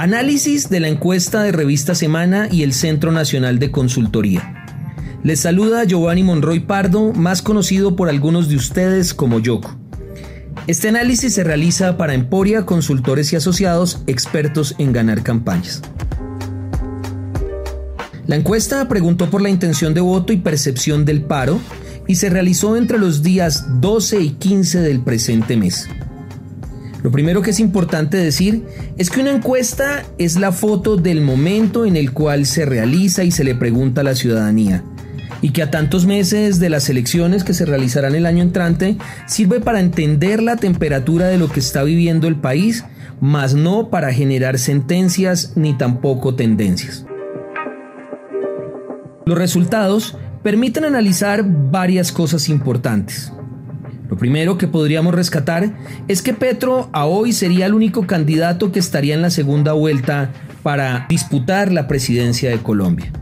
Análisis de la encuesta de Revista Semana y el Centro Nacional de Consultoría. Les saluda Giovanni Monroy Pardo, más conocido por algunos de ustedes como Yoko. Este análisis se realiza para Emporia, consultores y asociados expertos en ganar campañas. La encuesta preguntó por la intención de voto y percepción del paro y se realizó entre los días 12 y 15 del presente mes. Lo primero que es importante decir es que una encuesta es la foto del momento en el cual se realiza y se le pregunta a la ciudadanía y que a tantos meses de las elecciones que se realizarán el año entrante sirve para entender la temperatura de lo que está viviendo el país, mas no para generar sentencias ni tampoco tendencias. Los resultados permiten analizar varias cosas importantes. Lo primero que podríamos rescatar es que Petro a hoy sería el único candidato que estaría en la segunda vuelta para disputar la presidencia de Colombia.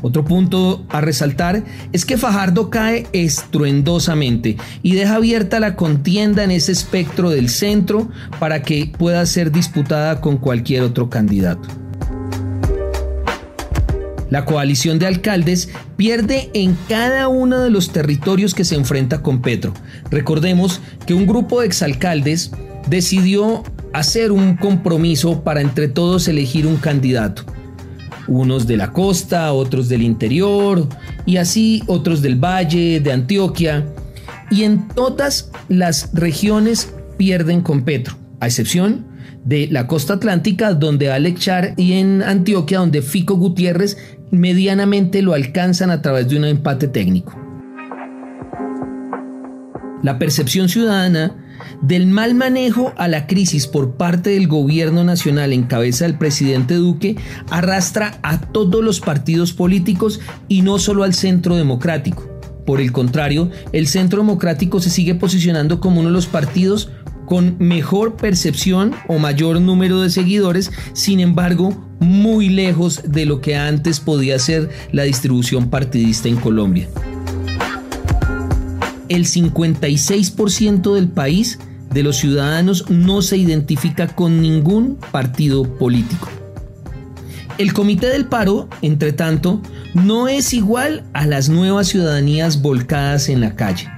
Otro punto a resaltar es que Fajardo cae estruendosamente y deja abierta la contienda en ese espectro del centro para que pueda ser disputada con cualquier otro candidato. La coalición de alcaldes pierde en cada uno de los territorios que se enfrenta con Petro. Recordemos que un grupo de exalcaldes decidió hacer un compromiso para entre todos elegir un candidato. Unos de la costa, otros del interior y así otros del valle, de Antioquia. Y en todas las regiones pierden con Petro, a excepción de la costa atlántica donde Alex Char y en Antioquia donde Fico Gutiérrez medianamente lo alcanzan a través de un empate técnico. La percepción ciudadana del mal manejo a la crisis por parte del gobierno nacional en cabeza del presidente Duque arrastra a todos los partidos políticos y no solo al centro democrático. Por el contrario, el centro democrático se sigue posicionando como uno de los partidos con mejor percepción o mayor número de seguidores, sin embargo, muy lejos de lo que antes podía ser la distribución partidista en Colombia. El 56% del país de los ciudadanos no se identifica con ningún partido político. El Comité del Paro, entre tanto, no es igual a las nuevas ciudadanías volcadas en la calle.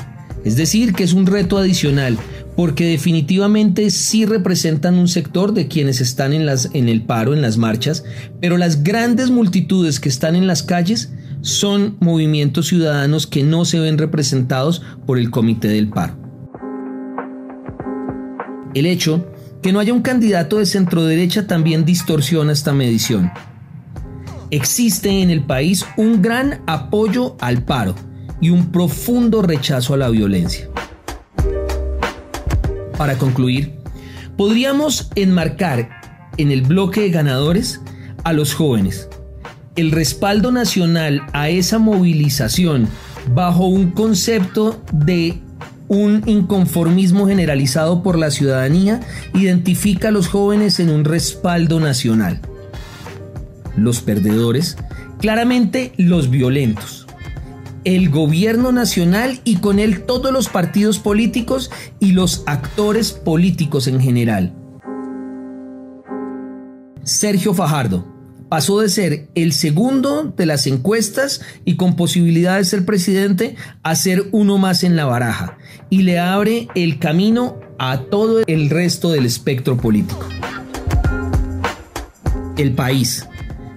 Es decir, que es un reto adicional, porque definitivamente sí representan un sector de quienes están en, el paro, en las marchas, pero las grandes multitudes que están en las calles son movimientos ciudadanos que no se ven representados por el comité del paro. El hecho que no haya un candidato de centro derecha también distorsiona esta medición. Existe en el país un gran apoyo al paro y un profundo rechazo a la violencia. Para concluir, podríamos enmarcar en el bloque de ganadores a los jóvenes. El respaldo nacional a esa movilización bajo un concepto de un inconformismo generalizado por la ciudadanía identifica a los jóvenes en un respaldo nacional. Los perdedores, claramente los violentos el gobierno nacional y con él todos los partidos políticos y los actores políticos en general. Sergio Fajardo pasó de ser el segundo de las encuestas y con posibilidad de ser presidente a ser uno más en la baraja y le abre el camino a todo el resto del espectro político. El país,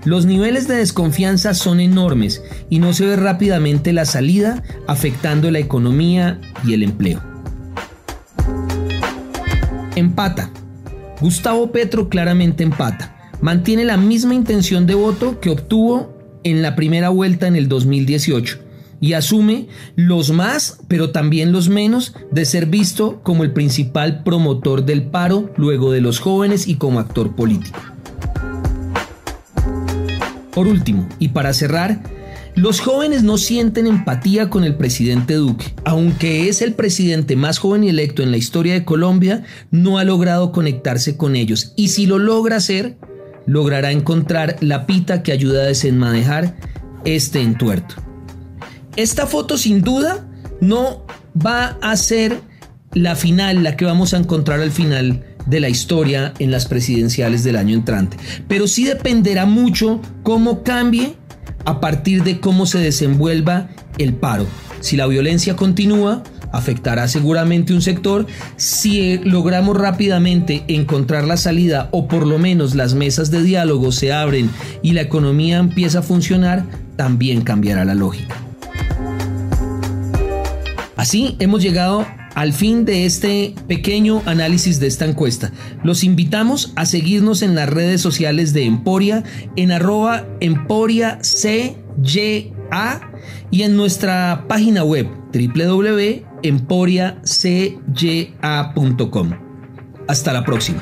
los niveles de desconfianza son enormes y no se ve rápidamente la salida afectando la economía y el empleo. Empata. Gustavo Petro claramente empata. Mantiene la misma intención de voto que obtuvo en la primera vuelta en el 2018 y asume los más, pero también los menos, de ser visto como el principal promotor del paro luego de los jóvenes y como actor político. Por último, y para cerrar, los jóvenes no sienten empatía con el presidente Duque. Aunque es el presidente más joven y electo en la historia de Colombia, no ha logrado conectarse con ellos. Y si lo logra hacer, logrará encontrar la pita que ayuda a desenmadejar este entuerto. Esta foto sin duda no va a ser la final, la que vamos a encontrar al final de la historia en las presidenciales del año entrante. Pero sí dependerá mucho cómo cambie a partir de cómo se desenvuelva el paro. Si la violencia continúa, afectará seguramente un sector. Si eh, logramos rápidamente encontrar la salida o por lo menos las mesas de diálogo se abren y la economía empieza a funcionar, también cambiará la lógica. Así hemos llegado al fin de este pequeño análisis de esta encuesta. Los invitamos a seguirnos en las redes sociales de Emporia, en arroba Emporia y en nuestra página web www.emporiacja.com. Hasta la próxima.